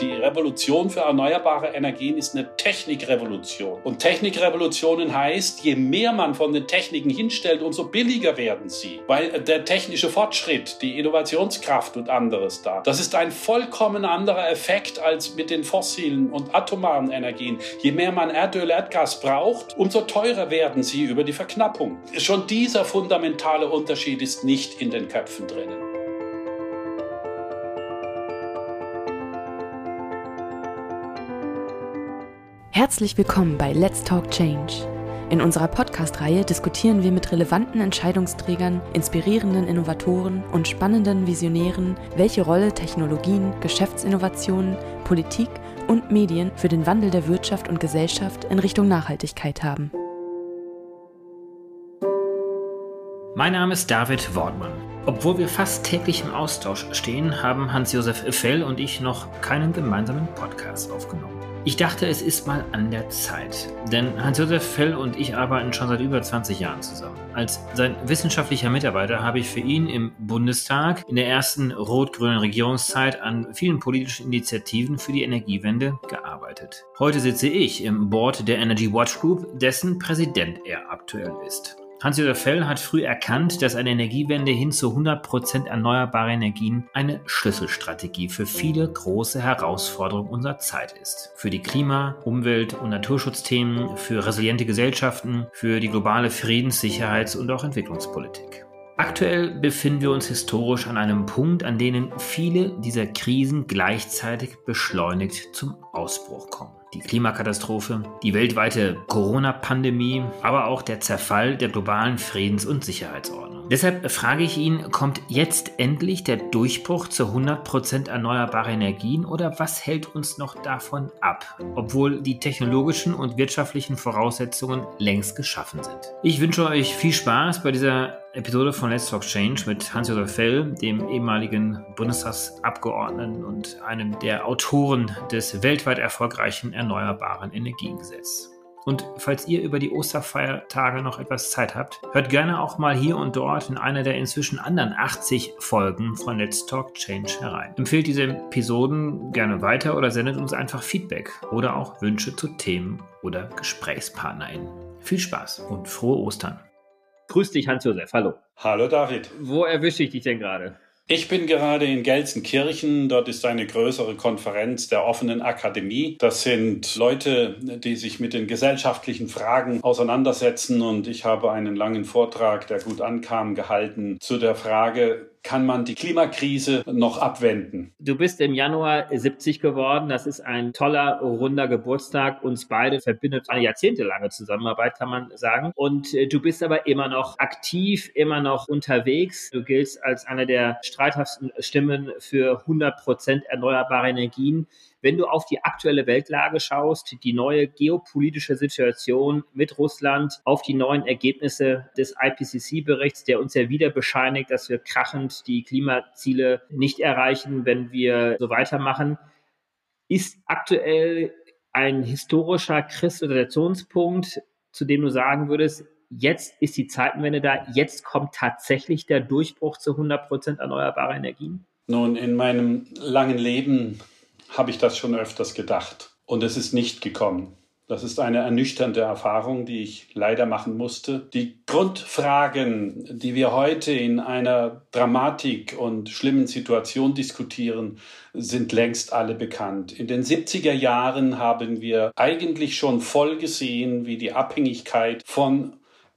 Die Revolution für erneuerbare Energien ist eine Technikrevolution. Und Technikrevolutionen heißt, je mehr man von den Techniken hinstellt, umso billiger werden sie. Weil der technische Fortschritt, die Innovationskraft und anderes da, das ist ein vollkommen anderer Effekt als mit den fossilen und atomaren Energien. Je mehr man Erdöl, Erdgas braucht, umso teurer werden sie über die Verknappung. Schon dieser fundamentale Unterschied ist nicht in den Köpfen drinnen. Herzlich willkommen bei Let's Talk Change. In unserer Podcast-Reihe diskutieren wir mit relevanten Entscheidungsträgern, inspirierenden Innovatoren und spannenden Visionären, welche Rolle Technologien, Geschäftsinnovationen, Politik und Medien für den Wandel der Wirtschaft und Gesellschaft in Richtung Nachhaltigkeit haben. Mein Name ist David Wortmann. Obwohl wir fast täglich im Austausch stehen, haben Hans-Josef Fell und ich noch keinen gemeinsamen Podcast aufgenommen. Ich dachte, es ist mal an der Zeit. Denn Hans-Josef Fell und ich arbeiten schon seit über 20 Jahren zusammen. Als sein wissenschaftlicher Mitarbeiter habe ich für ihn im Bundestag in der ersten rot-grünen Regierungszeit an vielen politischen Initiativen für die Energiewende gearbeitet. Heute sitze ich im Board der Energy Watch Group, dessen Präsident er aktuell ist. Hans-Josef Fell hat früh erkannt, dass eine Energiewende hin zu 100% erneuerbare Energien eine Schlüsselstrategie für viele große Herausforderungen unserer Zeit ist. Für die Klima-, Umwelt- und Naturschutzthemen, für resiliente Gesellschaften, für die globale Friedens-, Sicherheits- und auch Entwicklungspolitik. Aktuell befinden wir uns historisch an einem Punkt, an dem viele dieser Krisen gleichzeitig beschleunigt zum Ausbruch kommen die Klimakatastrophe, die weltweite Corona-Pandemie, aber auch der Zerfall der globalen Friedens- und Sicherheitsordnung. Deshalb frage ich ihn, kommt jetzt endlich der Durchbruch zu 100% erneuerbare Energien oder was hält uns noch davon ab, obwohl die technologischen und wirtschaftlichen Voraussetzungen längst geschaffen sind? Ich wünsche euch viel Spaß bei dieser Episode von Let's Talk Change mit Hans-Josef Fell, dem ehemaligen Bundestagsabgeordneten und einem der Autoren des weltweit erfolgreichen Erneuerbaren Energiengesetzes. Und falls ihr über die Osterfeiertage noch etwas Zeit habt, hört gerne auch mal hier und dort in einer der inzwischen anderen 80 Folgen von Let's Talk Change herein. Empfehlt diese Episoden gerne weiter oder sendet uns einfach Feedback oder auch Wünsche zu Themen oder GesprächspartnerInnen. Viel Spaß und frohe Ostern! Grüß dich, Hans-Josef. Hallo. Hallo, David. Wo erwische ich dich denn gerade? Ich bin gerade in Gelsenkirchen. Dort ist eine größere Konferenz der offenen Akademie. Das sind Leute, die sich mit den gesellschaftlichen Fragen auseinandersetzen. Und ich habe einen langen Vortrag, der gut ankam, gehalten zu der Frage, kann man die Klimakrise noch abwenden. Du bist im Januar 70 geworden. Das ist ein toller, runder Geburtstag. Uns beide verbindet eine jahrzehntelange Zusammenarbeit, kann man sagen. Und äh, du bist aber immer noch aktiv, immer noch unterwegs. Du giltst als einer der streithaftesten Stimmen für 100 Prozent erneuerbare Energien. Wenn du auf die aktuelle Weltlage schaust, die neue geopolitische Situation mit Russland, auf die neuen Ergebnisse des IPCC-Berichts, der uns ja wieder bescheinigt, dass wir krachend die Klimaziele nicht erreichen, wenn wir so weitermachen, ist aktuell ein historischer Kristallisationspunkt, zu dem du sagen würdest, jetzt ist die Zeitenwende da, jetzt kommt tatsächlich der Durchbruch zu 100 Prozent erneuerbarer Energien? Nun, in meinem langen Leben habe ich das schon öfters gedacht. Und es ist nicht gekommen. Das ist eine ernüchternde Erfahrung, die ich leider machen musste. Die Grundfragen, die wir heute in einer Dramatik und schlimmen Situation diskutieren, sind längst alle bekannt. In den 70er Jahren haben wir eigentlich schon voll gesehen, wie die Abhängigkeit von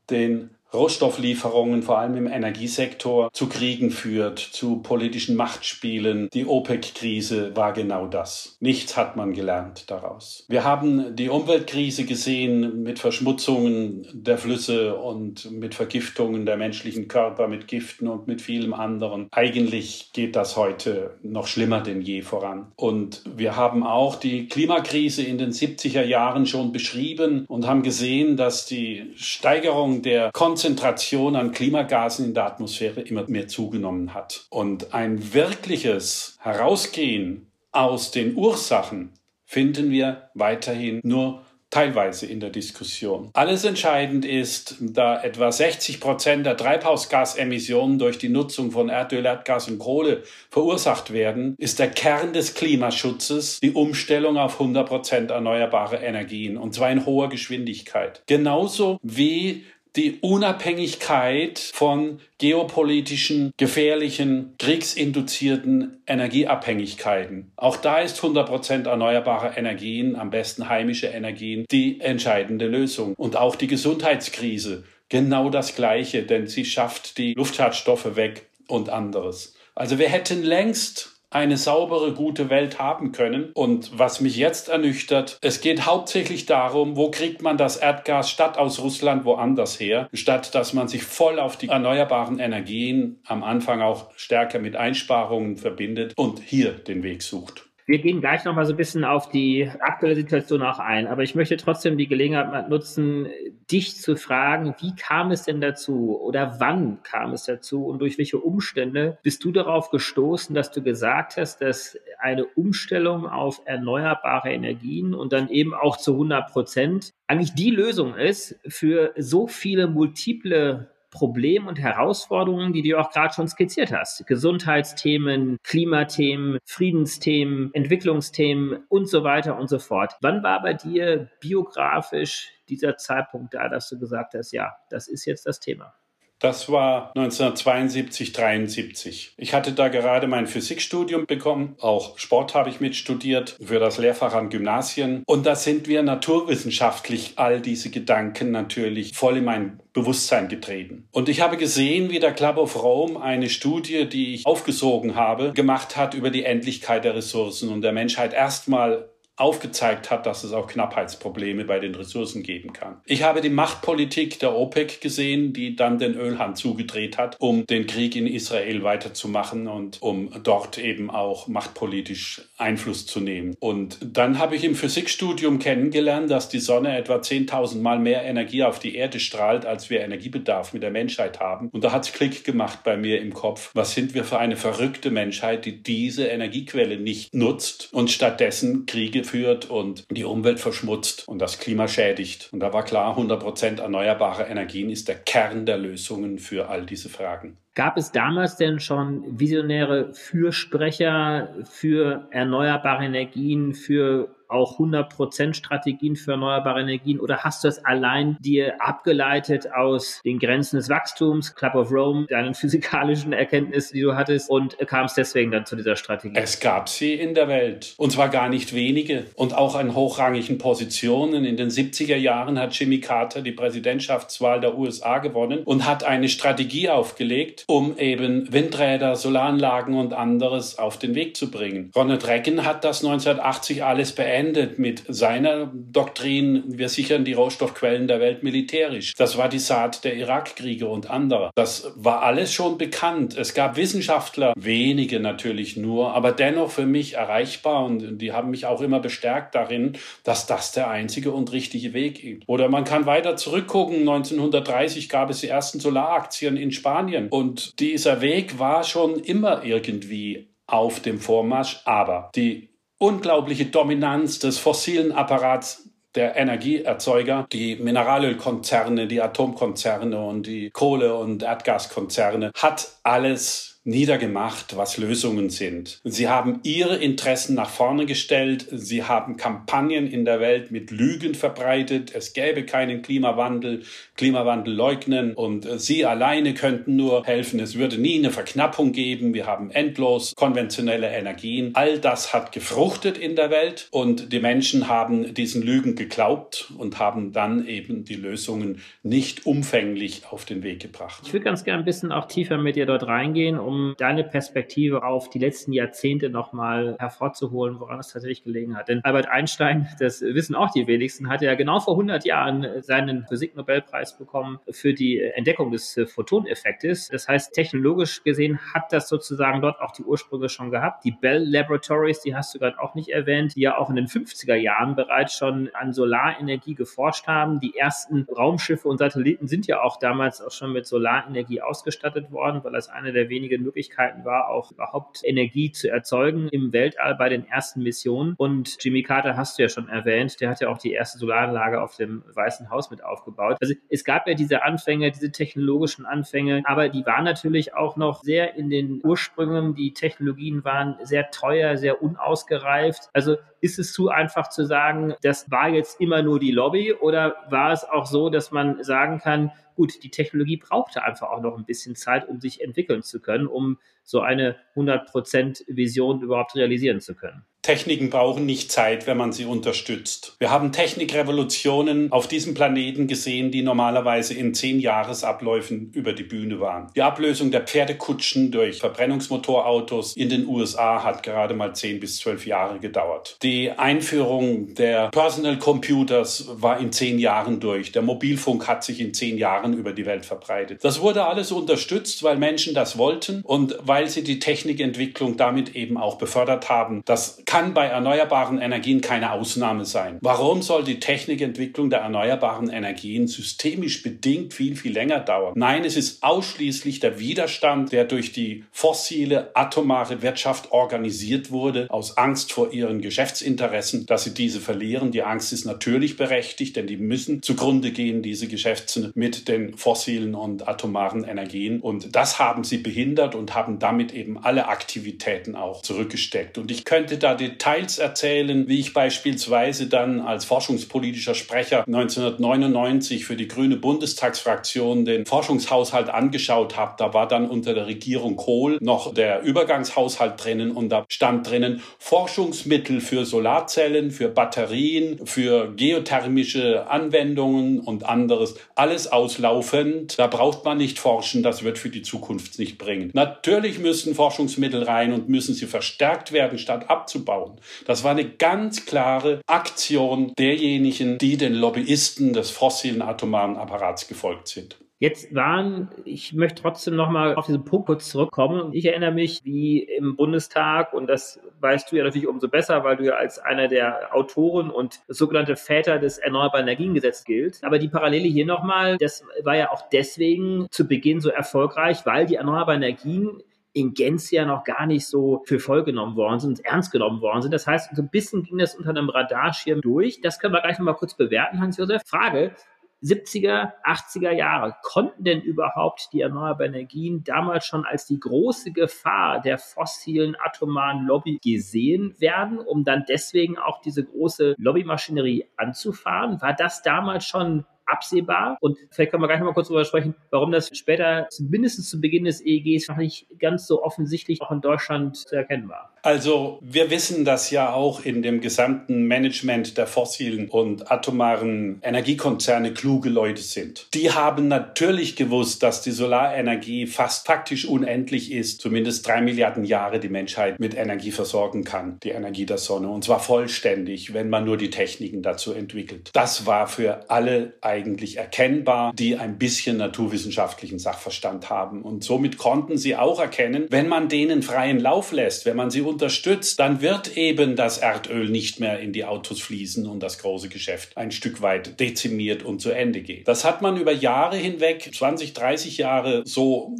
den Rohstofflieferungen, vor allem im Energiesektor, zu Kriegen führt, zu politischen Machtspielen. Die OPEC-Krise war genau das. Nichts hat man gelernt daraus. Wir haben die Umweltkrise gesehen mit Verschmutzungen der Flüsse und mit Vergiftungen der menschlichen Körper, mit Giften und mit vielem anderen. Eigentlich geht das heute noch schlimmer denn je voran. Und wir haben auch die Klimakrise in den 70er Jahren schon beschrieben und haben gesehen, dass die Steigerung der Kon Konzentration an Klimagasen in der Atmosphäre immer mehr zugenommen hat. Und ein wirkliches Herausgehen aus den Ursachen finden wir weiterhin nur teilweise in der Diskussion. Alles entscheidend ist, da etwa 60 Prozent der Treibhausgasemissionen durch die Nutzung von Erdöl, Erdgas und Kohle verursacht werden, ist der Kern des Klimaschutzes die Umstellung auf 100 Prozent erneuerbare Energien und zwar in hoher Geschwindigkeit. Genauso wie die Unabhängigkeit von geopolitischen, gefährlichen, kriegsinduzierten Energieabhängigkeiten. Auch da ist 100 Prozent erneuerbare Energien, am besten heimische Energien, die entscheidende Lösung. Und auch die Gesundheitskrise genau das Gleiche, denn sie schafft die Luftschadstoffe weg und anderes. Also wir hätten längst eine saubere, gute Welt haben können. Und was mich jetzt ernüchtert, es geht hauptsächlich darum, wo kriegt man das Erdgas statt aus Russland woanders her, statt dass man sich voll auf die erneuerbaren Energien am Anfang auch stärker mit Einsparungen verbindet und hier den Weg sucht. Wir gehen gleich noch mal so ein bisschen auf die aktuelle Situation auch ein, aber ich möchte trotzdem die Gelegenheit nutzen, dich zu fragen, wie kam es denn dazu oder wann kam es dazu und durch welche Umstände bist du darauf gestoßen, dass du gesagt hast, dass eine Umstellung auf erneuerbare Energien und dann eben auch zu 100 Prozent eigentlich die Lösung ist für so viele multiple Problemen und Herausforderungen, die du auch gerade schon skizziert hast. Gesundheitsthemen, Klimathemen, Friedensthemen, Entwicklungsthemen und so weiter und so fort. Wann war bei dir biografisch dieser Zeitpunkt da, dass du gesagt hast, ja, das ist jetzt das Thema? Das war 1972, 73. Ich hatte da gerade mein Physikstudium bekommen. Auch Sport habe ich mitstudiert für das Lehrfach an Gymnasien. Und da sind wir naturwissenschaftlich all diese Gedanken natürlich voll in mein Bewusstsein getreten. Und ich habe gesehen, wie der Club of Rome eine Studie, die ich aufgesogen habe, gemacht hat über die Endlichkeit der Ressourcen und der Menschheit erstmal aufgezeigt hat, dass es auch Knappheitsprobleme bei den Ressourcen geben kann. Ich habe die Machtpolitik der OPEC gesehen, die dann den Ölhahn zugedreht hat, um den Krieg in Israel weiterzumachen und um dort eben auch machtpolitisch Einfluss zu nehmen. Und dann habe ich im Physikstudium kennengelernt, dass die Sonne etwa 10.000 Mal mehr Energie auf die Erde strahlt, als wir Energiebedarf mit der Menschheit haben. Und da hat es Klick gemacht bei mir im Kopf. Was sind wir für eine verrückte Menschheit, die diese Energiequelle nicht nutzt und stattdessen Kriege führt und die Umwelt verschmutzt und das Klima schädigt. Und da war klar, 100 Prozent erneuerbare Energien ist der Kern der Lösungen für all diese Fragen. Gab es damals denn schon visionäre Fürsprecher für erneuerbare Energien, für auch 100% Strategien für erneuerbare Energien oder hast du es allein dir abgeleitet aus den Grenzen des Wachstums, Club of Rome, deinen physikalischen Erkenntnissen, die du hattest und kamst deswegen dann zu dieser Strategie? Es gab sie in der Welt und zwar gar nicht wenige und auch an hochrangigen Positionen. In den 70er Jahren hat Jimmy Carter die Präsidentschaftswahl der USA gewonnen und hat eine Strategie aufgelegt, um eben Windräder, Solaranlagen und anderes auf den Weg zu bringen. Ronald Reagan hat das 1980 alles beendet beendet mit seiner Doktrin, wir sichern die Rohstoffquellen der Welt militärisch. Das war die Saat der Irakkriege und anderer. Das war alles schon bekannt. Es gab Wissenschaftler, wenige natürlich nur, aber dennoch für mich erreichbar und die haben mich auch immer bestärkt darin, dass das der einzige und richtige Weg ist. Oder man kann weiter zurückgucken. 1930 gab es die ersten Solaraktien in Spanien und dieser Weg war schon immer irgendwie auf dem Vormarsch, aber die unglaubliche Dominanz des fossilen Apparats der Energieerzeuger, die Mineralölkonzerne, die Atomkonzerne und die Kohle- und Erdgaskonzerne, hat alles niedergemacht, was Lösungen sind. Sie haben ihre Interessen nach vorne gestellt. Sie haben Kampagnen in der Welt mit Lügen verbreitet. Es gäbe keinen Klimawandel, Klimawandel leugnen und sie alleine könnten nur helfen. Es würde nie eine Verknappung geben. Wir haben endlos konventionelle Energien. All das hat gefruchtet in der Welt und die Menschen haben diesen Lügen geglaubt und haben dann eben die Lösungen nicht umfänglich auf den Weg gebracht. Ich würde ganz gerne ein bisschen auch tiefer mit dir dort reingehen, um deine Perspektive auf die letzten Jahrzehnte nochmal hervorzuholen, woran es tatsächlich gelegen hat. Denn Albert Einstein, das wissen auch die wenigsten, hat ja genau vor 100 Jahren seinen Physiknobelpreis bekommen für die Entdeckung des Photoneffektes. Das heißt, technologisch gesehen hat das sozusagen dort auch die Ursprünge schon gehabt. Die Bell Laboratories, die hast du gerade auch nicht erwähnt, die ja auch in den 50er Jahren bereits schon an Solarenergie geforscht haben. Die ersten Raumschiffe und Satelliten sind ja auch damals auch schon mit Solarenergie ausgestattet worden, weil das eine der wenigen Möglichkeiten war, auch überhaupt Energie zu erzeugen im Weltall bei den ersten Missionen. Und Jimmy Carter hast du ja schon erwähnt, der hat ja auch die erste Solaranlage auf dem Weißen Haus mit aufgebaut. Also es gab ja diese Anfänge, diese technologischen Anfänge, aber die waren natürlich auch noch sehr in den Ursprüngen. Die Technologien waren sehr teuer, sehr unausgereift. Also ist es zu einfach zu sagen, das war jetzt immer nur die Lobby oder war es auch so, dass man sagen kann, gut, die Technologie brauchte einfach auch noch ein bisschen Zeit, um sich entwickeln zu können, um so eine 100% Vision überhaupt realisieren zu können. Techniken brauchen nicht Zeit, wenn man sie unterstützt. Wir haben Technikrevolutionen auf diesem Planeten gesehen, die normalerweise in zehn Jahresabläufen über die Bühne waren. Die Ablösung der Pferdekutschen durch Verbrennungsmotorautos in den USA hat gerade mal zehn bis zwölf Jahre gedauert. Die Einführung der Personal Computers war in zehn Jahren durch. Der Mobilfunk hat sich in zehn Jahren über die Welt verbreitet. Das wurde alles unterstützt, weil Menschen das wollten und weil sie die Technikentwicklung damit eben auch befördert haben. Das bei erneuerbaren Energien keine Ausnahme sein. Warum soll die Technikentwicklung der erneuerbaren Energien systemisch bedingt viel, viel länger dauern? Nein, es ist ausschließlich der Widerstand, der durch die fossile atomare Wirtschaft organisiert wurde, aus Angst vor ihren Geschäftsinteressen, dass sie diese verlieren. Die Angst ist natürlich berechtigt, denn die müssen zugrunde gehen, diese Geschäfte mit den fossilen und atomaren Energien. Und das haben sie behindert und haben damit eben alle Aktivitäten auch zurückgesteckt. Und ich könnte da Details erzählen, wie ich beispielsweise dann als forschungspolitischer Sprecher 1999 für die grüne Bundestagsfraktion den Forschungshaushalt angeschaut habe. Da war dann unter der Regierung Kohl noch der Übergangshaushalt drinnen und da stand drinnen Forschungsmittel für Solarzellen, für Batterien, für geothermische Anwendungen und anderes. Alles auslaufend. Da braucht man nicht forschen, das wird für die Zukunft nicht bringen. Natürlich müssen Forschungsmittel rein und müssen sie verstärkt werden, statt abzubauen bauen. Das war eine ganz klare Aktion derjenigen, die den Lobbyisten des fossilen atomaren Apparats gefolgt sind. Jetzt waren, ich möchte trotzdem nochmal auf diesen Punkt kurz zurückkommen. Ich erinnere mich, wie im Bundestag, und das weißt du ja natürlich umso besser, weil du ja als einer der Autoren und sogenannte Väter des Erneuerbaren Energiengesetzes gilt. Aber die Parallele hier nochmal, das war ja auch deswegen zu Beginn so erfolgreich, weil die erneuerbaren Energien in Gänze ja noch gar nicht so für voll genommen worden sind, ernst genommen worden sind. Das heißt, so ein bisschen ging das unter einem Radarschirm durch. Das können wir gleich nochmal kurz bewerten, Hans-Josef. Frage, 70er, 80er Jahre. Konnten denn überhaupt die erneuerbaren Energien damals schon als die große Gefahr der fossilen atomaren Lobby gesehen werden, um dann deswegen auch diese große Lobbymaschinerie anzufahren? War das damals schon absehbar. Und vielleicht können wir gleich noch mal kurz darüber sprechen, warum das später, zumindest zu Beginn des EEGs, noch nicht ganz so offensichtlich auch in Deutschland zu erkennen war. Also wir wissen das ja auch in dem gesamten Management der fossilen und atomaren Energiekonzerne kluge Leute sind. Die haben natürlich gewusst, dass die Solarenergie fast faktisch unendlich ist, zumindest drei Milliarden Jahre die Menschheit mit Energie versorgen kann, die Energie der Sonne. Und zwar vollständig, wenn man nur die Techniken dazu entwickelt. Das war für alle eigentlich erkennbar, die ein bisschen naturwissenschaftlichen Sachverstand haben. Und somit konnten sie auch erkennen, wenn man denen freien Lauf lässt, wenn man sie unterstützt, dann wird eben das Erdöl nicht mehr in die Autos fließen und das große Geschäft ein Stück weit dezimiert und zu Ende geht. Das hat man über Jahre hinweg, 20, 30 Jahre so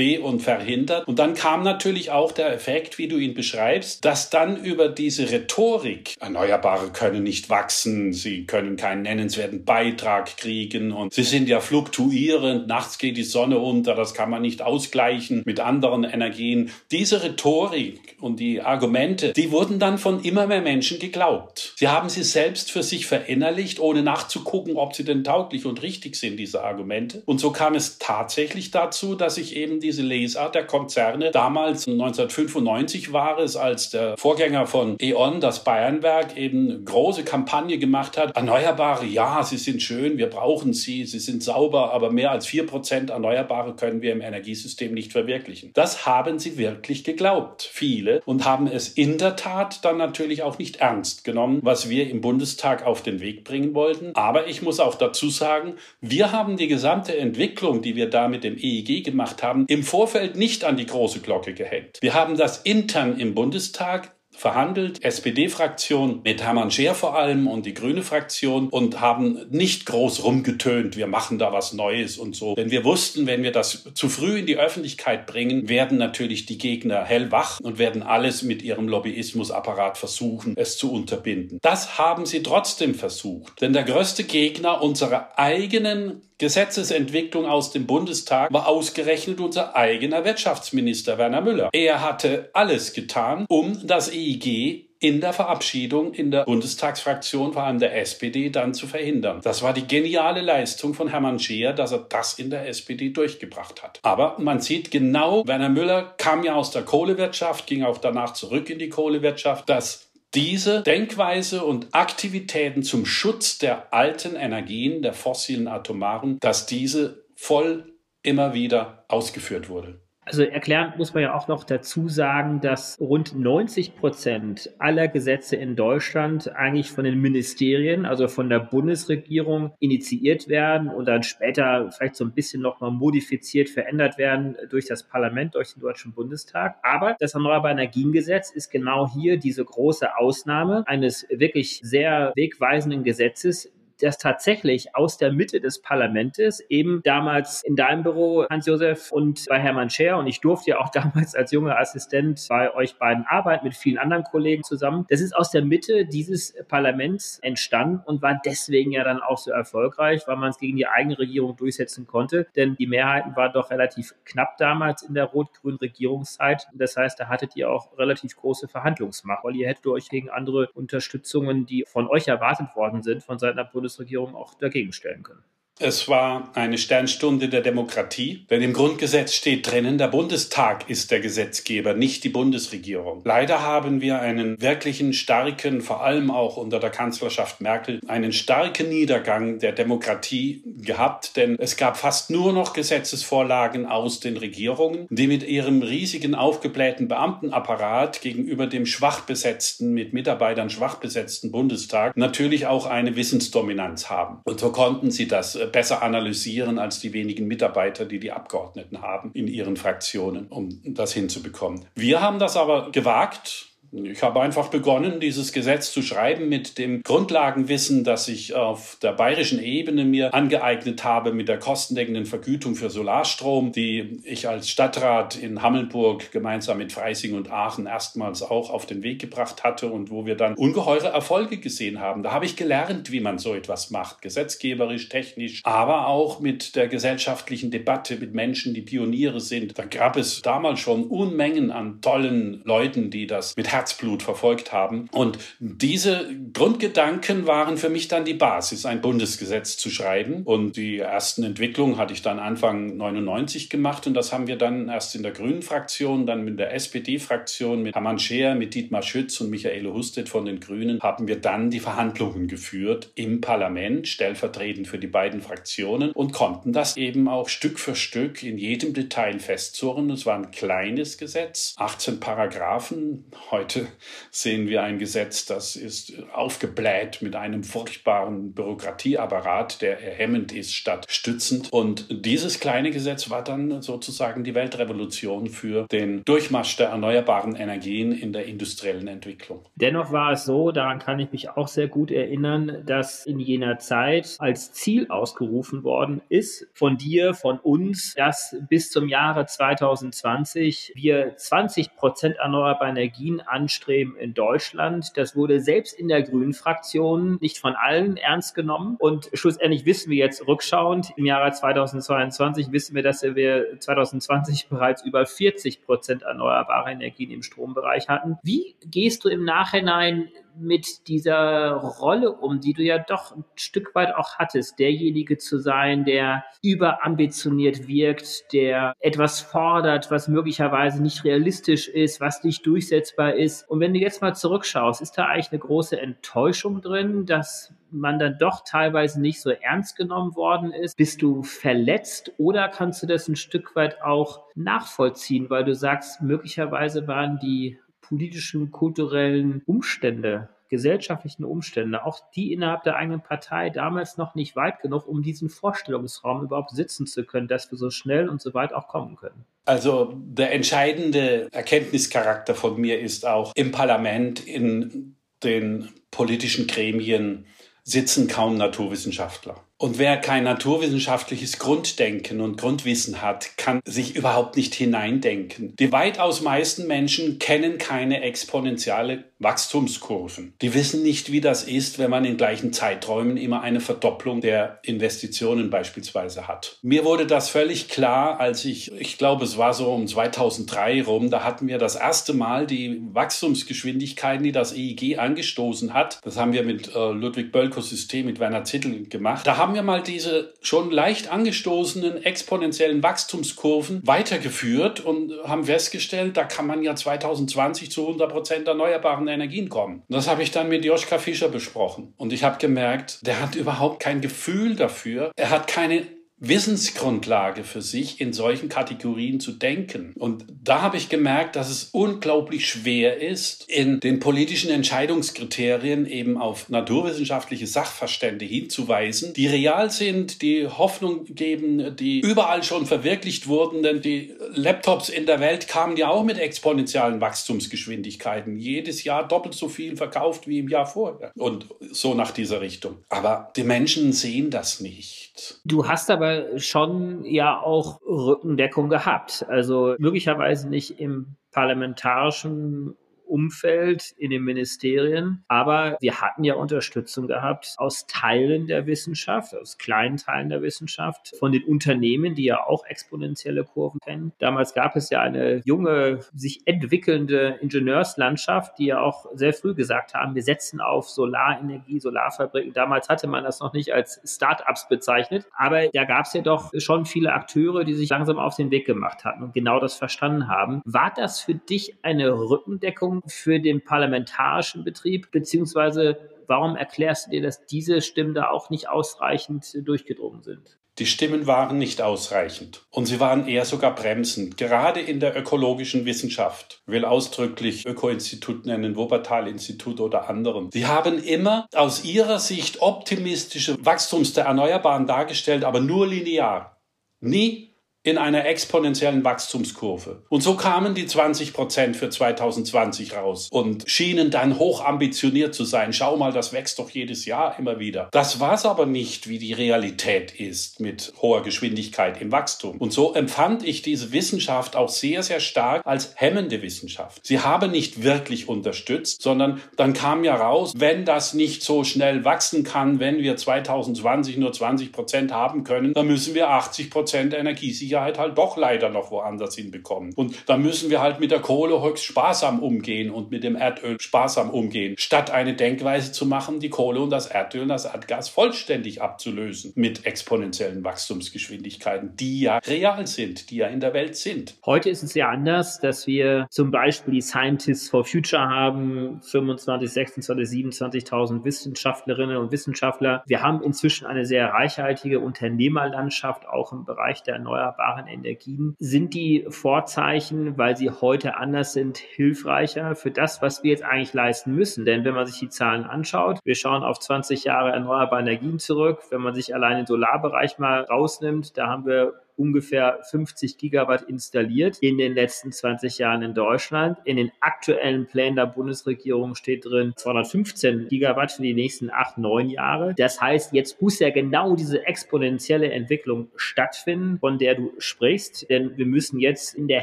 und verhindert. Und dann kam natürlich auch der Effekt, wie du ihn beschreibst, dass dann über diese Rhetorik, Erneuerbare können nicht wachsen, sie können keinen nennenswerten Beitrag kriegen und sie sind ja fluktuierend, nachts geht die Sonne unter, das kann man nicht ausgleichen mit anderen Energien. Diese Rhetorik und die Argumente, die wurden dann von immer mehr Menschen geglaubt. Sie haben sie selbst für sich verinnerlicht, ohne nachzugucken, ob sie denn tauglich und richtig sind, diese Argumente. Und so kam es tatsächlich dazu, dass sich eben die diese Lesart der Konzerne. Damals 1995 war es, als der Vorgänger von E.ON, das Bayernwerk, eben große Kampagne gemacht hat. Erneuerbare, ja, sie sind schön, wir brauchen sie, sie sind sauber, aber mehr als vier Prozent Erneuerbare können wir im Energiesystem nicht verwirklichen. Das haben sie wirklich geglaubt, viele, und haben es in der Tat dann natürlich auch nicht ernst genommen, was wir im Bundestag auf den Weg bringen wollten. Aber ich muss auch dazu sagen, wir haben die gesamte Entwicklung, die wir da mit dem EEG gemacht haben, im Vorfeld nicht an die große Glocke gehängt. Wir haben das intern im Bundestag verhandelt, SPD-Fraktion mit Hermann Scheer vor allem und die Grüne Fraktion und haben nicht groß rumgetönt, wir machen da was Neues und so. Denn wir wussten, wenn wir das zu früh in die Öffentlichkeit bringen, werden natürlich die Gegner hellwach und werden alles mit ihrem Lobbyismusapparat versuchen, es zu unterbinden. Das haben sie trotzdem versucht. Denn der größte Gegner unserer eigenen Gesetzesentwicklung aus dem Bundestag war ausgerechnet unser eigener Wirtschaftsminister Werner Müller. Er hatte alles getan, um das EIG in der Verabschiedung in der Bundestagsfraktion, vor allem der SPD, dann zu verhindern. Das war die geniale Leistung von Hermann Scheer, dass er das in der SPD durchgebracht hat. Aber man sieht genau, Werner Müller kam ja aus der Kohlewirtschaft, ging auch danach zurück in die Kohlewirtschaft, dass diese Denkweise und Aktivitäten zum Schutz der alten Energien, der fossilen Atomaren, dass diese voll immer wieder ausgeführt wurde. Also erklären muss man ja auch noch dazu sagen, dass rund 90 Prozent aller Gesetze in Deutschland eigentlich von den Ministerien, also von der Bundesregierung initiiert werden und dann später vielleicht so ein bisschen nochmal modifiziert, verändert werden durch das Parlament, durch den Deutschen Bundestag. Aber das Erneuerbare Energiengesetz ist genau hier diese große Ausnahme eines wirklich sehr wegweisenden Gesetzes, das tatsächlich aus der Mitte des Parlaments, eben damals in deinem Büro, Hans-Josef, und bei Hermann Scher, und ich durfte ja auch damals als junger Assistent bei euch beiden arbeiten, mit vielen anderen Kollegen zusammen. Das ist aus der Mitte dieses Parlaments entstanden und war deswegen ja dann auch so erfolgreich, weil man es gegen die eigene Regierung durchsetzen konnte. Denn die Mehrheiten waren doch relativ knapp damals in der rot-grünen Regierungszeit. Das heißt, da hattet ihr auch relativ große Verhandlungsmacht, weil ihr hättet euch gegen andere Unterstützungen, die von euch erwartet worden sind, von Seiten der Bundes Bundesregierung auch dagegen stellen können. Es war eine Sternstunde der Demokratie, denn im Grundgesetz steht drinnen, der Bundestag ist der Gesetzgeber, nicht die Bundesregierung. Leider haben wir einen wirklichen starken, vor allem auch unter der Kanzlerschaft Merkel, einen starken Niedergang der Demokratie gehabt, denn es gab fast nur noch Gesetzesvorlagen aus den Regierungen, die mit ihrem riesigen aufgeblähten Beamtenapparat gegenüber dem schwach besetzten, mit Mitarbeitern schwach besetzten Bundestag natürlich auch eine Wissensdominanz haben. Und so konnten sie das äh, besser analysieren als die wenigen Mitarbeiter, die die Abgeordneten haben in ihren Fraktionen, um das hinzubekommen. Wir haben das aber gewagt, ich habe einfach begonnen, dieses Gesetz zu schreiben mit dem Grundlagenwissen, das ich auf der bayerischen Ebene mir angeeignet habe mit der kostendeckenden Vergütung für Solarstrom, die ich als Stadtrat in Hammelburg gemeinsam mit Freising und Aachen erstmals auch auf den Weg gebracht hatte und wo wir dann ungeheure Erfolge gesehen haben. Da habe ich gelernt, wie man so etwas macht, gesetzgeberisch, technisch, aber auch mit der gesellschaftlichen Debatte mit Menschen, die Pioniere sind. Da gab es damals schon Unmengen an tollen Leuten, die das mit Herz Herzblut verfolgt haben. Und diese Grundgedanken waren für mich dann die Basis, ein Bundesgesetz zu schreiben. Und die ersten Entwicklungen hatte ich dann Anfang 99 gemacht und das haben wir dann erst in der Grünen Fraktion, dann mit der SPD-Fraktion, mit Hermann Scheer, mit Dietmar Schütz und Michaele Hustet von den Grünen, haben wir dann die Verhandlungen geführt im Parlament, stellvertretend für die beiden Fraktionen und konnten das eben auch Stück für Stück in jedem Detail festzurren. Es war ein kleines Gesetz, 18 Paragraphen. Heute Heute sehen wir ein Gesetz, das ist aufgebläht mit einem furchtbaren Bürokratieapparat, der hemmend ist statt stützend. Und dieses kleine Gesetz war dann sozusagen die Weltrevolution für den Durchmarsch der erneuerbaren Energien in der industriellen Entwicklung. Dennoch war es so, daran kann ich mich auch sehr gut erinnern, dass in jener Zeit als Ziel ausgerufen worden ist von dir, von uns, dass bis zum Jahre 2020 wir 20 Prozent erneuerbare Energien an anstreben in Deutschland. Das wurde selbst in der Grünen Fraktion nicht von allen ernst genommen. Und schlussendlich wissen wir jetzt rückschauend, im Jahre 2022 wissen wir, dass wir 2020 bereits über 40 Prozent erneuerbare Energien im Strombereich hatten. Wie gehst du im Nachhinein mit dieser Rolle um, die du ja doch ein Stück weit auch hattest, derjenige zu sein, der überambitioniert wirkt, der etwas fordert, was möglicherweise nicht realistisch ist, was nicht durchsetzbar ist. Und wenn du jetzt mal zurückschaust, ist da eigentlich eine große Enttäuschung drin, dass man dann doch teilweise nicht so ernst genommen worden ist? Bist du verletzt oder kannst du das ein Stück weit auch nachvollziehen, weil du sagst, möglicherweise waren die politischen, kulturellen Umstände gesellschaftlichen Umstände, auch die innerhalb der eigenen Partei, damals noch nicht weit genug, um diesen Vorstellungsraum überhaupt sitzen zu können, dass wir so schnell und so weit auch kommen können? Also der entscheidende Erkenntnischarakter von mir ist auch im Parlament, in den politischen Gremien sitzen kaum Naturwissenschaftler. Und wer kein naturwissenschaftliches Grunddenken und Grundwissen hat, kann sich überhaupt nicht hineindenken. Die weitaus meisten Menschen kennen keine exponentielle Wachstumskurven. Die wissen nicht, wie das ist, wenn man in gleichen Zeiträumen immer eine Verdopplung der Investitionen beispielsweise hat. Mir wurde das völlig klar, als ich, ich glaube, es war so um 2003 rum, da hatten wir das erste Mal die Wachstumsgeschwindigkeiten, die das EIG angestoßen hat. Das haben wir mit äh, Ludwig Bölkos System, mit Werner Zittel gemacht. Da haben haben wir mal diese schon leicht angestoßenen exponentiellen Wachstumskurven weitergeführt und haben festgestellt, da kann man ja 2020 zu 100 Prozent erneuerbaren Energien kommen. Und das habe ich dann mit Joschka Fischer besprochen. Und ich habe gemerkt, der hat überhaupt kein Gefühl dafür. Er hat keine Wissensgrundlage für sich, in solchen Kategorien zu denken. Und da habe ich gemerkt, dass es unglaublich schwer ist, in den politischen Entscheidungskriterien eben auf naturwissenschaftliche Sachverstände hinzuweisen, die real sind, die Hoffnung geben, die überall schon verwirklicht wurden, denn die Laptops in der Welt kamen ja auch mit exponentiellen Wachstumsgeschwindigkeiten. Jedes Jahr doppelt so viel verkauft wie im Jahr vorher. Und so nach dieser Richtung. Aber die Menschen sehen das nicht. Du hast aber schon ja auch Rückendeckung gehabt. Also möglicherweise nicht im parlamentarischen Umfeld, in den Ministerien. Aber wir hatten ja Unterstützung gehabt aus Teilen der Wissenschaft, aus kleinen Teilen der Wissenschaft, von den Unternehmen, die ja auch exponentielle Kurven kennen. Damals gab es ja eine junge, sich entwickelnde Ingenieurslandschaft, die ja auch sehr früh gesagt haben, wir setzen auf Solarenergie, Solarfabriken. Damals hatte man das noch nicht als Start-ups bezeichnet. Aber da gab es ja doch schon viele Akteure, die sich langsam auf den Weg gemacht hatten und genau das verstanden haben. War das für dich eine Rückendeckung für den parlamentarischen Betrieb, beziehungsweise warum erklärst du dir, dass diese Stimmen da auch nicht ausreichend durchgedrungen sind? Die Stimmen waren nicht ausreichend und sie waren eher sogar bremsend, gerade in der ökologischen Wissenschaft. Ich will ausdrücklich Öko-Institut nennen, Wuppertal-Institut oder anderen. Sie haben immer aus ihrer Sicht optimistische Wachstums der Erneuerbaren dargestellt, aber nur linear. Nie in einer exponentiellen Wachstumskurve. Und so kamen die 20 Prozent für 2020 raus und schienen dann hoch ambitioniert zu sein. Schau mal, das wächst doch jedes Jahr immer wieder. Das war es aber nicht, wie die Realität ist mit hoher Geschwindigkeit im Wachstum. Und so empfand ich diese Wissenschaft auch sehr, sehr stark als hemmende Wissenschaft. Sie haben nicht wirklich unterstützt, sondern dann kam ja raus, wenn das nicht so schnell wachsen kann, wenn wir 2020 nur 20 Prozent haben können, dann müssen wir 80 Prozent Energiesicherheit Sicherheit halt doch leider noch woanders hinbekommen. Und da müssen wir halt mit der Kohle höchst sparsam umgehen und mit dem Erdöl sparsam umgehen, statt eine Denkweise zu machen, die Kohle und das Erdöl und das Erdgas vollständig abzulösen mit exponentiellen Wachstumsgeschwindigkeiten, die ja real sind, die ja in der Welt sind. Heute ist es ja anders, dass wir zum Beispiel die Scientists for Future haben, 25, 26, 27.000 Wissenschaftlerinnen und Wissenschaftler. Wir haben inzwischen eine sehr reichhaltige Unternehmerlandschaft, auch im Bereich der erneuerbaren erneuerbaren Energien. Sind die Vorzeichen, weil sie heute anders sind, hilfreicher für das, was wir jetzt eigentlich leisten müssen? Denn wenn man sich die Zahlen anschaut, wir schauen auf 20 Jahre erneuerbare Energien zurück. Wenn man sich allein den Solarbereich mal rausnimmt, da haben wir ungefähr 50 Gigawatt installiert in den letzten 20 Jahren in Deutschland. In den aktuellen Plänen der Bundesregierung steht drin 215 Gigawatt für die nächsten acht, neun Jahre. Das heißt, jetzt muss ja genau diese exponentielle Entwicklung stattfinden, von der du sprichst, denn wir müssen jetzt in der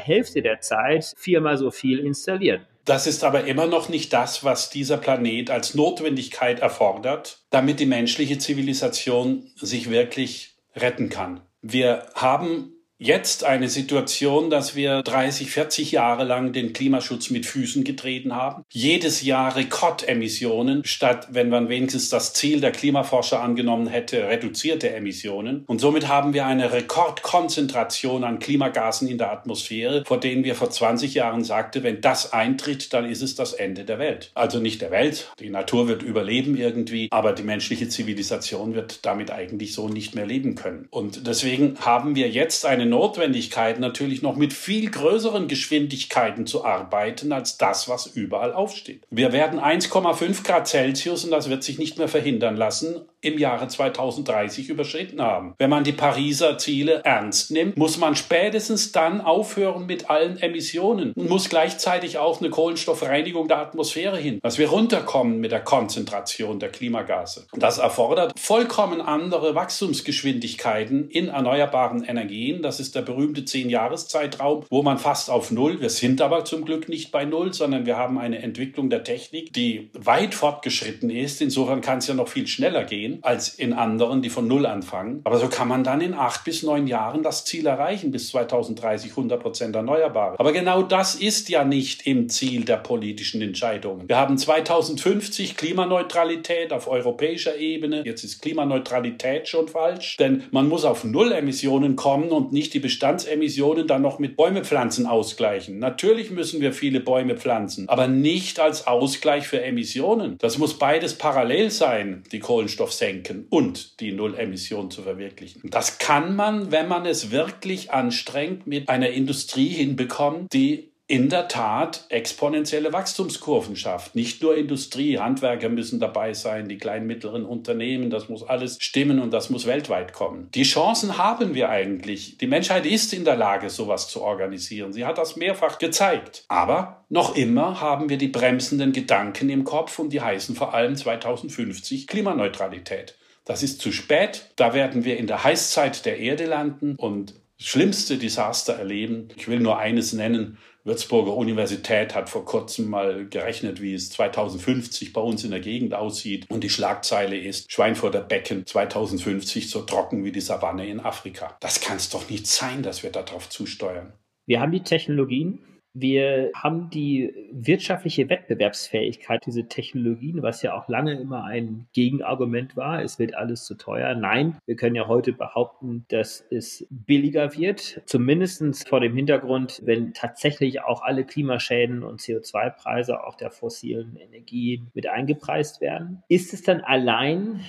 Hälfte der Zeit viermal so viel installieren. Das ist aber immer noch nicht das, was dieser Planet als Notwendigkeit erfordert, damit die menschliche Zivilisation sich wirklich retten kann. Wir haben jetzt eine Situation, dass wir 30, 40 Jahre lang den Klimaschutz mit Füßen getreten haben. Jedes Jahr Rekordemissionen, statt wenn man wenigstens das Ziel der Klimaforscher angenommen hätte, reduzierte Emissionen. Und somit haben wir eine Rekordkonzentration an Klimagasen in der Atmosphäre, vor denen wir vor 20 Jahren sagte, wenn das eintritt, dann ist es das Ende der Welt. Also nicht der Welt, die Natur wird überleben irgendwie, aber die menschliche Zivilisation wird damit eigentlich so nicht mehr leben können. Und deswegen haben wir jetzt einen Notwendigkeit natürlich noch mit viel größeren Geschwindigkeiten zu arbeiten als das, was überall aufsteht. Wir werden 1,5 Grad Celsius, und das wird sich nicht mehr verhindern lassen, im Jahre 2030 überschritten haben. Wenn man die Pariser Ziele ernst nimmt, muss man spätestens dann aufhören mit allen Emissionen und muss gleichzeitig auch eine Kohlenstoffreinigung der Atmosphäre hin, dass wir runterkommen mit der Konzentration der Klimagase. Das erfordert vollkommen andere Wachstumsgeschwindigkeiten in erneuerbaren Energien. Das ist der berühmte 10-Jahres-Zeitraum, wo man fast auf Null, wir sind aber zum Glück nicht bei Null, sondern wir haben eine Entwicklung der Technik, die weit fortgeschritten ist. Insofern kann es ja noch viel schneller gehen als in anderen, die von Null anfangen. Aber so kann man dann in acht bis neun Jahren das Ziel erreichen, bis 2030 100 Prozent Erneuerbare. Aber genau das ist ja nicht im Ziel der politischen Entscheidungen. Wir haben 2050 Klimaneutralität auf europäischer Ebene. Jetzt ist Klimaneutralität schon falsch, denn man muss auf Null-Emissionen kommen und nicht die Bestandsemissionen dann noch mit Bäume pflanzen ausgleichen. Natürlich müssen wir viele Bäume pflanzen, aber nicht als Ausgleich für Emissionen. Das muss beides parallel sein, die Kohlenstoff senken und die Nullemission zu verwirklichen. Das kann man, wenn man es wirklich anstrengt, mit einer Industrie hinbekommen, die in der Tat exponentielle Wachstumskurven schafft. Nicht nur Industrie, Handwerker müssen dabei sein, die kleinen mittleren Unternehmen, das muss alles stimmen und das muss weltweit kommen. Die Chancen haben wir eigentlich. Die Menschheit ist in der Lage, sowas zu organisieren. Sie hat das mehrfach gezeigt. Aber noch immer haben wir die bremsenden Gedanken im Kopf und die heißen vor allem 2050 Klimaneutralität. Das ist zu spät. Da werden wir in der Heißzeit der Erde landen und schlimmste Desaster erleben. Ich will nur eines nennen. Würzburger Universität hat vor kurzem mal gerechnet, wie es 2050 bei uns in der Gegend aussieht. Und die Schlagzeile ist Schweinfurter Becken 2050 so trocken wie die Savanne in Afrika. Das kann es doch nicht sein, dass wir darauf zusteuern. Wir haben die Technologien, wir haben die wirtschaftliche Wettbewerbsfähigkeit, diese Technologien, was ja auch lange immer ein Gegenargument war, es wird alles zu teuer. Nein, wir können ja heute behaupten, dass es billiger wird, zumindest vor dem Hintergrund, wenn tatsächlich auch alle Klimaschäden und CO2-Preise auch der fossilen Energie mit eingepreist werden. Ist es dann allein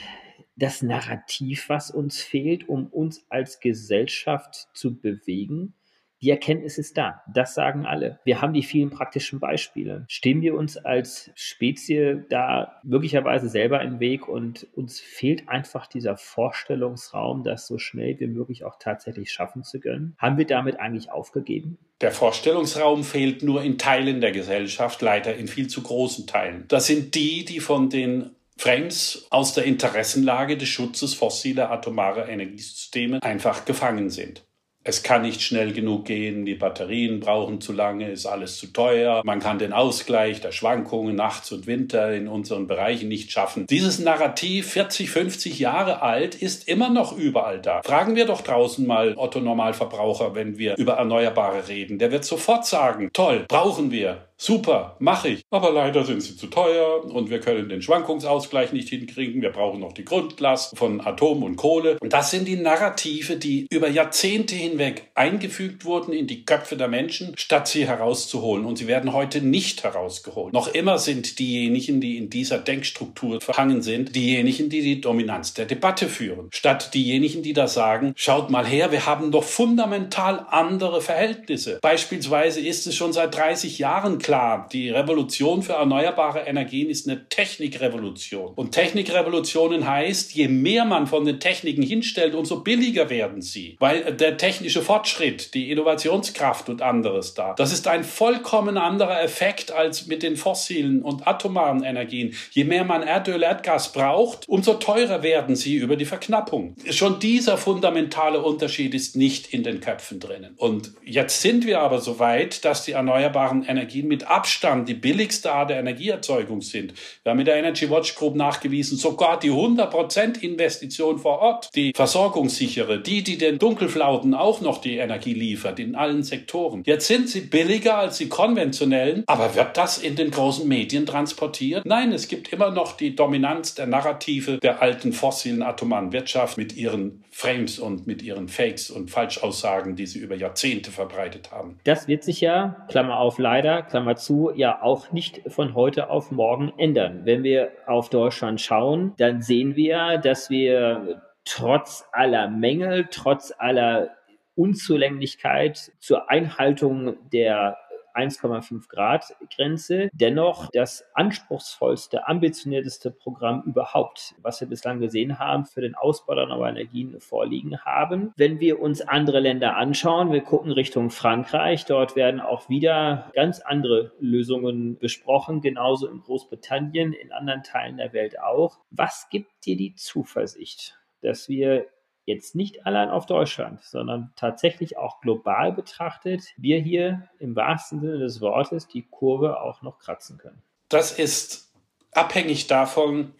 das Narrativ, was uns fehlt, um uns als Gesellschaft zu bewegen? Die Erkenntnis ist da. Das sagen alle. Wir haben die vielen praktischen Beispiele. Stehen wir uns als Spezie da möglicherweise selber im Weg und uns fehlt einfach dieser Vorstellungsraum, das so schnell wie möglich auch tatsächlich schaffen zu können? Haben wir damit eigentlich aufgegeben? Der Vorstellungsraum fehlt nur in Teilen der Gesellschaft, leider in viel zu großen Teilen. Das sind die, die von den Frames aus der Interessenlage des Schutzes fossiler atomarer Energiesysteme einfach gefangen sind. Es kann nicht schnell genug gehen, die Batterien brauchen zu lange, ist alles zu teuer. Man kann den Ausgleich der Schwankungen nachts und Winter in unseren Bereichen nicht schaffen. Dieses Narrativ, 40, 50 Jahre alt, ist immer noch überall da. Fragen wir doch draußen mal Otto Normalverbraucher, wenn wir über Erneuerbare reden. Der wird sofort sagen, toll, brauchen wir. Super, mache ich. Aber leider sind sie zu teuer und wir können den Schwankungsausgleich nicht hinkriegen. Wir brauchen noch die Grundlast von Atom und Kohle. Und das sind die Narrative, die über Jahrzehnte hinweg eingefügt wurden in die Köpfe der Menschen, statt sie herauszuholen. Und sie werden heute nicht herausgeholt. Noch immer sind diejenigen, die in dieser Denkstruktur verhangen sind, diejenigen, die die Dominanz der Debatte führen. Statt diejenigen, die da sagen, schaut mal her, wir haben doch fundamental andere Verhältnisse. Beispielsweise ist es schon seit 30 Jahren klar, klar, die Revolution für erneuerbare Energien ist eine Technikrevolution. Und Technikrevolutionen heißt, je mehr man von den Techniken hinstellt, umso billiger werden sie. Weil der technische Fortschritt, die Innovationskraft und anderes da, das ist ein vollkommen anderer Effekt als mit den fossilen und atomaren Energien. Je mehr man Erdöl, Erdgas braucht, umso teurer werden sie über die Verknappung. Schon dieser fundamentale Unterschied ist nicht in den Köpfen drinnen. Und jetzt sind wir aber so weit, dass die erneuerbaren Energien mit mit Abstand die billigste Art der Energieerzeugung sind. Wir haben mit der Energy Watch Group nachgewiesen, sogar die 100% Investition vor Ort, die versorgungssichere, die, die den Dunkelflauten auch noch die Energie liefert, in allen Sektoren. Jetzt sind sie billiger als die konventionellen, aber wird das in den großen Medien transportiert? Nein, es gibt immer noch die Dominanz der Narrative der alten fossilen atomaren Wirtschaft mit ihren Frames und mit ihren Fakes und Falschaussagen, die sie über Jahrzehnte verbreitet haben. Das wird sich ja, Klammer auf leider, Klammer zu, ja auch nicht von heute auf morgen ändern. Wenn wir auf Deutschland schauen, dann sehen wir, dass wir trotz aller Mängel, trotz aller Unzulänglichkeit zur Einhaltung der 1,5 Grad Grenze. Dennoch das anspruchsvollste, ambitionierteste Programm überhaupt, was wir bislang gesehen haben, für den Ausbau der erneuerbaren Energien vorliegen haben. Wenn wir uns andere Länder anschauen, wir gucken Richtung Frankreich, dort werden auch wieder ganz andere Lösungen besprochen, genauso in Großbritannien, in anderen Teilen der Welt auch. Was gibt dir die Zuversicht, dass wir jetzt nicht allein auf Deutschland, sondern tatsächlich auch global betrachtet, wir hier im wahrsten Sinne des Wortes die Kurve auch noch kratzen können. Das ist abhängig davon,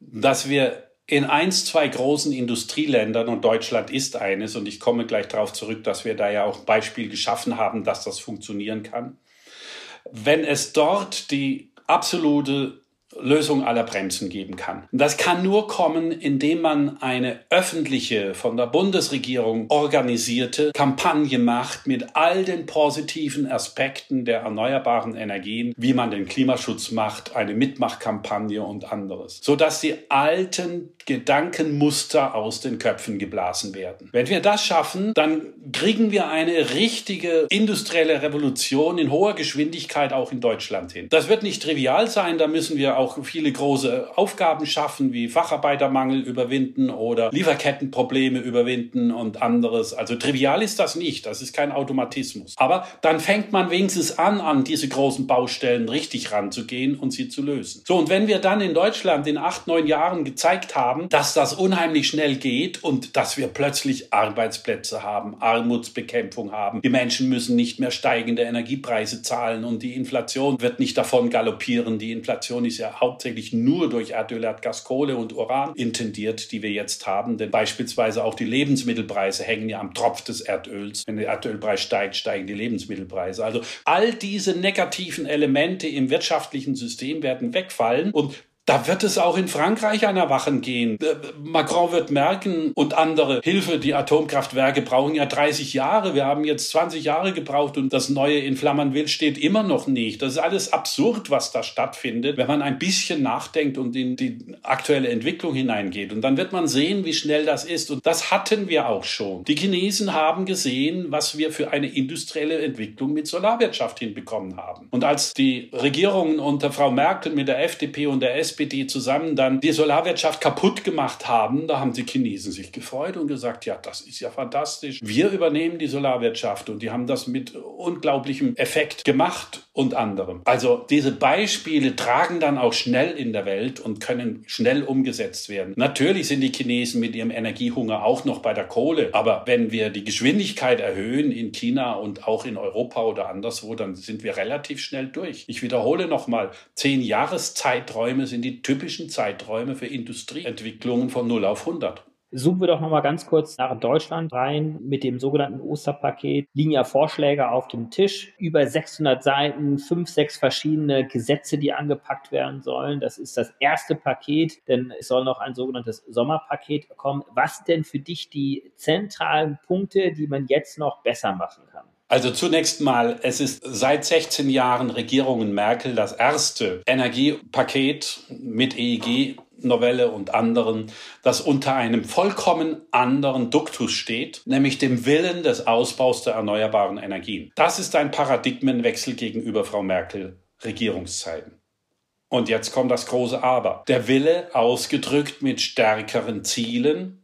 dass wir in eins, zwei großen Industrieländern, und Deutschland ist eines, und ich komme gleich darauf zurück, dass wir da ja auch ein Beispiel geschaffen haben, dass das funktionieren kann. Wenn es dort die absolute Lösung aller Bremsen geben kann. Das kann nur kommen, indem man eine öffentliche, von der Bundesregierung organisierte Kampagne macht mit all den positiven Aspekten der erneuerbaren Energien, wie man den Klimaschutz macht, eine Mitmachkampagne und anderes, sodass die alten Gedankenmuster aus den Köpfen geblasen werden. Wenn wir das schaffen, dann kriegen wir eine richtige industrielle Revolution in hoher Geschwindigkeit auch in Deutschland hin. Das wird nicht trivial sein, da müssen wir auch viele große Aufgaben schaffen, wie Facharbeitermangel überwinden oder Lieferkettenprobleme überwinden und anderes. Also trivial ist das nicht, das ist kein Automatismus. Aber dann fängt man wenigstens an, an diese großen Baustellen richtig ranzugehen und sie zu lösen. So, und wenn wir dann in Deutschland in acht, neun Jahren gezeigt haben, dass das unheimlich schnell geht und dass wir plötzlich Arbeitsplätze haben, Armutsbekämpfung haben, die Menschen müssen nicht mehr steigende Energiepreise zahlen und die Inflation wird nicht davon galoppieren. Die Inflation ist ja hauptsächlich nur durch Erdöl, Erdgas, Kohle und Uran intendiert, die wir jetzt haben. Denn beispielsweise auch die Lebensmittelpreise hängen ja am Tropf des Erdöls. Wenn der Erdölpreis steigt, steigen die Lebensmittelpreise. Also all diese negativen Elemente im wirtschaftlichen System werden wegfallen und da wird es auch in Frankreich an Erwachen gehen. Äh, Macron wird merken und andere Hilfe, die Atomkraftwerke brauchen ja 30 Jahre. Wir haben jetzt 20 Jahre gebraucht und das neue in Flammenwild steht immer noch nicht. Das ist alles absurd, was da stattfindet, wenn man ein bisschen nachdenkt und in die aktuelle Entwicklung hineingeht. Und dann wird man sehen, wie schnell das ist. Und das hatten wir auch schon. Die Chinesen haben gesehen, was wir für eine industrielle Entwicklung mit Solarwirtschaft hinbekommen haben. Und als die Regierungen unter Frau Merkel mit der FDP und der SPD SPD zusammen dann die Solarwirtschaft kaputt gemacht haben, da haben die Chinesen sich gefreut und gesagt, ja, das ist ja fantastisch. Wir übernehmen die Solarwirtschaft und die haben das mit unglaublichem Effekt gemacht und anderem. Also diese Beispiele tragen dann auch schnell in der Welt und können schnell umgesetzt werden. Natürlich sind die Chinesen mit ihrem Energiehunger auch noch bei der Kohle, aber wenn wir die Geschwindigkeit erhöhen in China und auch in Europa oder anderswo, dann sind wir relativ schnell durch. Ich wiederhole nochmal, zehn Jahreszeiträume sind die typischen Zeiträume für Industrieentwicklungen von 0 auf 100. Zoomen wir doch noch mal ganz kurz nach Deutschland rein. Mit dem sogenannten Osterpaket liegen ja Vorschläge auf dem Tisch. Über 600 Seiten, fünf, sechs verschiedene Gesetze, die angepackt werden sollen. Das ist das erste Paket, denn es soll noch ein sogenanntes Sommerpaket kommen. Was denn für dich die zentralen Punkte, die man jetzt noch besser machen kann? Also zunächst mal, es ist seit 16 Jahren Regierungen Merkel das erste Energiepaket mit EEG Novelle und anderen, das unter einem vollkommen anderen Duktus steht, nämlich dem Willen des Ausbaus der erneuerbaren Energien. Das ist ein Paradigmenwechsel gegenüber Frau Merkel Regierungszeiten. Und jetzt kommt das große Aber. Der Wille, ausgedrückt mit stärkeren Zielen,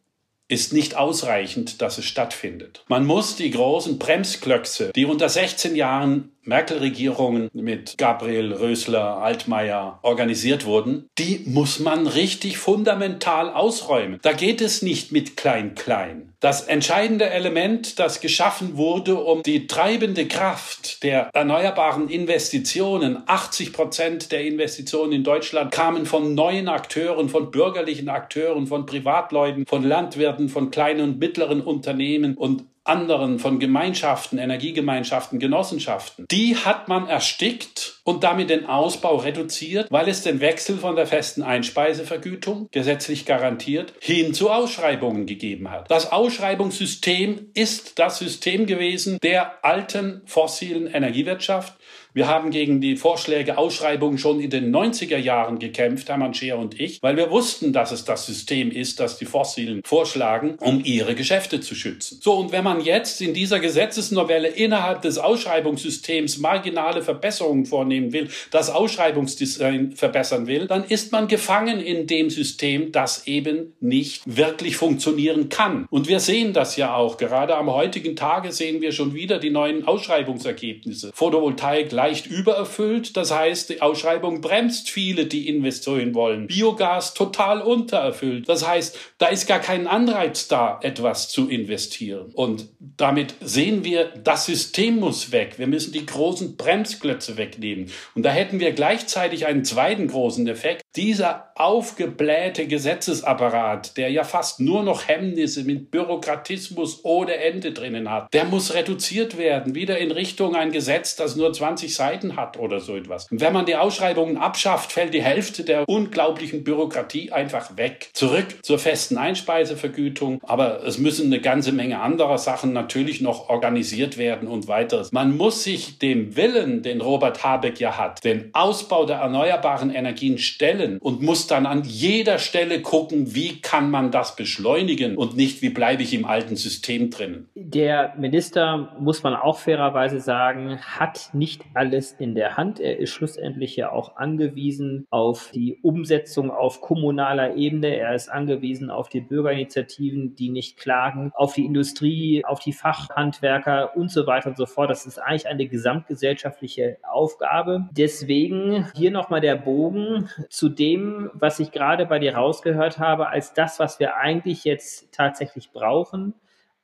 ist nicht ausreichend, dass es stattfindet. Man muss die großen Bremsklötze, die unter 16 Jahren Merkel-Regierungen mit Gabriel, Rösler, Altmaier organisiert wurden, die muss man richtig fundamental ausräumen. Da geht es nicht mit Klein-Klein. Das entscheidende Element, das geschaffen wurde, um die treibende Kraft der erneuerbaren Investitionen, 80 Prozent der Investitionen in Deutschland kamen von neuen Akteuren, von bürgerlichen Akteuren, von Privatleuten, von Landwirten, von kleinen und mittleren Unternehmen und anderen, von Gemeinschaften, Energiegemeinschaften, Genossenschaften, die hat man erstickt und damit den Ausbau reduziert, weil es den Wechsel von der festen Einspeisevergütung, gesetzlich garantiert, hin zu Ausschreibungen gegeben hat. Das Ausschreibungssystem ist das System gewesen der alten fossilen Energiewirtschaft, Wir haben gegen die Vorschläge Ausschreibungen schon in den 90er Jahren gekämpft, Hermann Scheer und ich, weil wir wussten, dass es das System ist, das die Fossilen vorschlagen, um ihre Geschäfte zu schützen. So, und wenn man jetzt in dieser Gesetzesnovelle innerhalb des Ausschreibungssystems marginale Verbesserungen vornehmen will, das Ausschreibungsdesign verbessern will, dann ist man gefangen in dem System, das eben nicht wirklich funktionieren kann. Und wir sehen das ja auch. Gerade am heutigen Tage sehen wir schon wieder die neuen Ausschreibungsergebnisse. Photovoltaik leicht übererfüllt, das heißt, die Ausschreibung bremst viele, die investieren wollen. Biogas total untererfüllt, das heißt, da ist gar kein Anreiz da, etwas zu investieren. Und damit sehen wir, das System muss weg. Wir müssen die großen Bremsklötze wegnehmen. Und da hätten wir gleichzeitig einen zweiten großen Effekt. Dieser aufgeblähte Gesetzesapparat, der ja fast nur noch Hemmnisse mit Bürokratismus ohne Ende drinnen hat, der muss reduziert werden, wieder in Richtung ein Gesetz, das nur 20 Seiten hat oder so etwas. Wenn man die Ausschreibungen abschafft, fällt die Hälfte der unglaublichen Bürokratie einfach weg. Zurück zur festen Einspeisevergütung, aber es müssen eine ganze Menge anderer Sachen natürlich noch organisiert werden und weiteres. Man muss sich dem Willen, den Robert Habeck ja hat, den Ausbau der erneuerbaren Energien stellen und muss dann an jeder Stelle gucken, wie kann man das beschleunigen und nicht, wie bleibe ich im alten System drin. Der Minister, muss man auch fairerweise sagen, hat nicht alles in der Hand. Er ist schlussendlich ja auch angewiesen auf die Umsetzung auf kommunaler Ebene. Er ist angewiesen auf die Bürgerinitiativen, die nicht klagen, auf die Industrie, auf die Fachhandwerker und so weiter und so fort. Das ist eigentlich eine gesamtgesellschaftliche Aufgabe. Deswegen hier nochmal der Bogen zu dem, was ich gerade bei dir rausgehört habe, als das, was wir eigentlich jetzt tatsächlich brauchen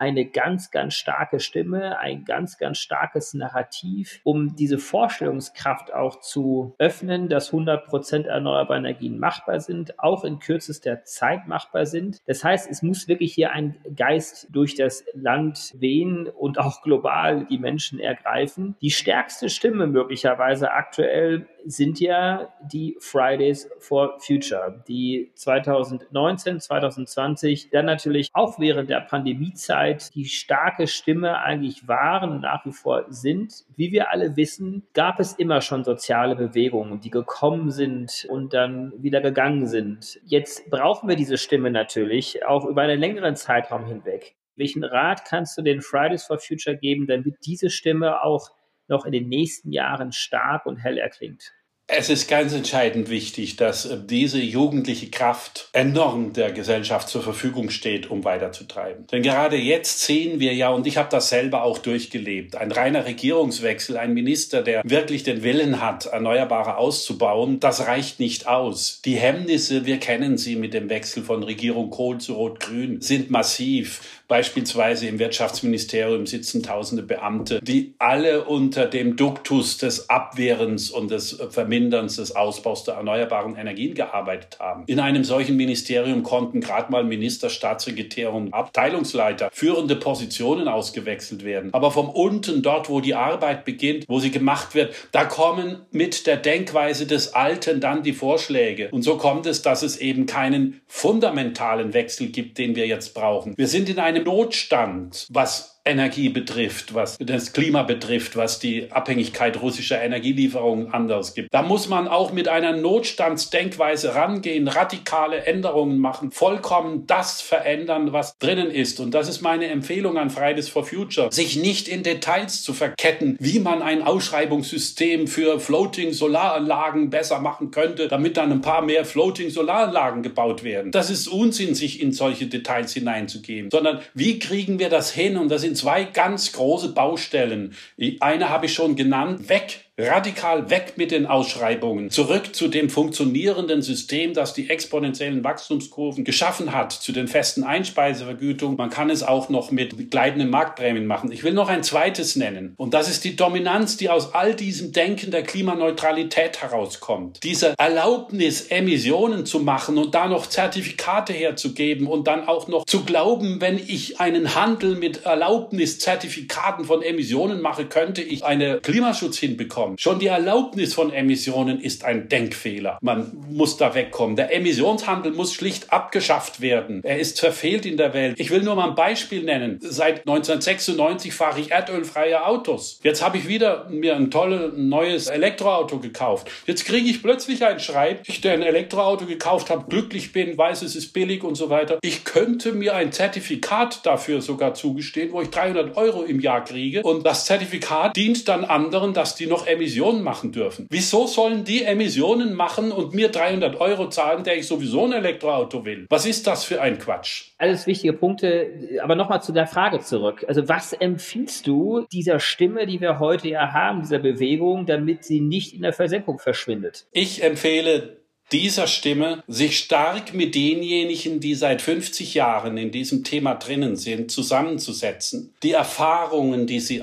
eine ganz, ganz starke Stimme, ein ganz, ganz starkes Narrativ, um diese Vorstellungskraft auch zu öffnen, dass 100 Prozent erneuerbare Energien machbar sind, auch in kürzester Zeit machbar sind. Das heißt, es muss wirklich hier ein Geist durch das Land wehen und auch global die Menschen ergreifen. Die stärkste Stimme möglicherweise aktuell sind ja die Fridays for Future, die 2019, 2020 dann natürlich auch während der Pandemiezeit die starke Stimme eigentlich waren und nach wie vor sind. Wie wir alle wissen, gab es immer schon soziale Bewegungen, die gekommen sind und dann wieder gegangen sind. Jetzt brauchen wir diese Stimme natürlich auch über einen längeren Zeitraum hinweg. Welchen Rat kannst du den Fridays for Future geben, damit diese Stimme auch noch in den nächsten Jahren stark und hell erklingt? Es ist ganz entscheidend wichtig, dass äh, diese jugendliche Kraft enorm der Gesellschaft zur Verfügung steht, um weiterzutreiben. Denn gerade jetzt sehen wir ja, und ich habe das selber auch durchgelebt, ein reiner Regierungswechsel, ein Minister, der wirklich den Willen hat, Erneuerbare auszubauen, das reicht nicht aus. Die Hemmnisse, wir kennen sie mit dem Wechsel von Regierung Kohl zu Rot-Grün, sind massiv. Beispielsweise im Wirtschaftsministerium sitzen tausende Beamte, die alle unter dem Duktus des Abwehrens und des Verminderns des Ausbaus der erneuerbaren Energien gearbeitet haben. In einem solchen Ministerium konnten gerade mal Minister, Staatssekretär und Abteilungsleiter führende Positionen ausgewechselt werden. Aber vom unten, dort, wo die Arbeit beginnt, wo sie gemacht wird, da kommen mit der Denkweise des Alten dann die Vorschläge. Und so kommt es, dass es eben keinen fundamentalen Wechsel gibt, den wir jetzt brauchen. Wir sind in einem Notstand, was Energie betrifft, was das Klima betrifft, was die Abhängigkeit russischer Energielieferungen anders gibt. Da muss man auch mit einer Notstandsdenkweise rangehen, radikale Änderungen machen, vollkommen das verändern, was drinnen ist. Und das ist meine Empfehlung an Fridays for Future, sich nicht in Details zu verketten, wie man ein Ausschreibungssystem für Floating Solaranlagen besser machen könnte, damit dann ein paar mehr Floating Solaranlagen gebaut werden. Das ist Unsinn, sich in solche Details hineinzugeben, sondern wie kriegen wir das hin? Und das sind zwei ganz große Baustellen. Eine habe ich schon genannt, weg radikal weg mit den Ausschreibungen, zurück zu dem funktionierenden System, das die exponentiellen Wachstumskurven geschaffen hat, zu den festen Einspeisevergütungen. Man kann es auch noch mit gleitenden Marktprämien machen. Ich will noch ein zweites nennen. Und das ist die Dominanz, die aus all diesem Denken der Klimaneutralität herauskommt. Diese Erlaubnis, Emissionen zu machen und da noch Zertifikate herzugeben und dann auch noch zu glauben, wenn ich einen Handel mit Erlaubnis, Zertifikaten von Emissionen mache, könnte ich einen Klimaschutz hinbekommen wegkommen. Schon die Erlaubnis von Emissionen ist ein Denkfehler. Man muss da wegkommen. Der Emissionshandel muss schlicht abgeschafft werden. Er ist verfehlt in der Welt. Ich will nur mal ein Beispiel nennen. Seit 1996 fahre ich erdölfreie Autos. Jetzt habe ich wieder mir ein tolles neues Elektroauto gekauft. Jetzt kriege ich plötzlich einen Schreib, ich der ein Elektroauto gekauft habe, glücklich bin, weiß es ist billig und so weiter. Ich könnte mir ein Zertifikat dafür sogar zugestehen, wo ich 300 Euro im Jahr kriege und das Zertifikat dient dann anderen, dass die noch Emissionen machen dürfen. Wieso sollen die Emissionen machen und mir 300 Euro zahlen, der ich sowieso ein Elektroauto will? Was ist das für ein Quatsch? Alles wichtige Punkte, aber nochmal zu der Frage zurück. Also was empfiehlst du dieser Stimme, die wir heute ja haben, dieser Bewegung, damit sie nicht in der Versenkung verschwindet? Ich empfehle dieser Stimme, sich stark mit denjenigen, die seit 50 Jahren in diesem Thema drinnen sind, zusammenzusetzen, die Erfahrungen, die sie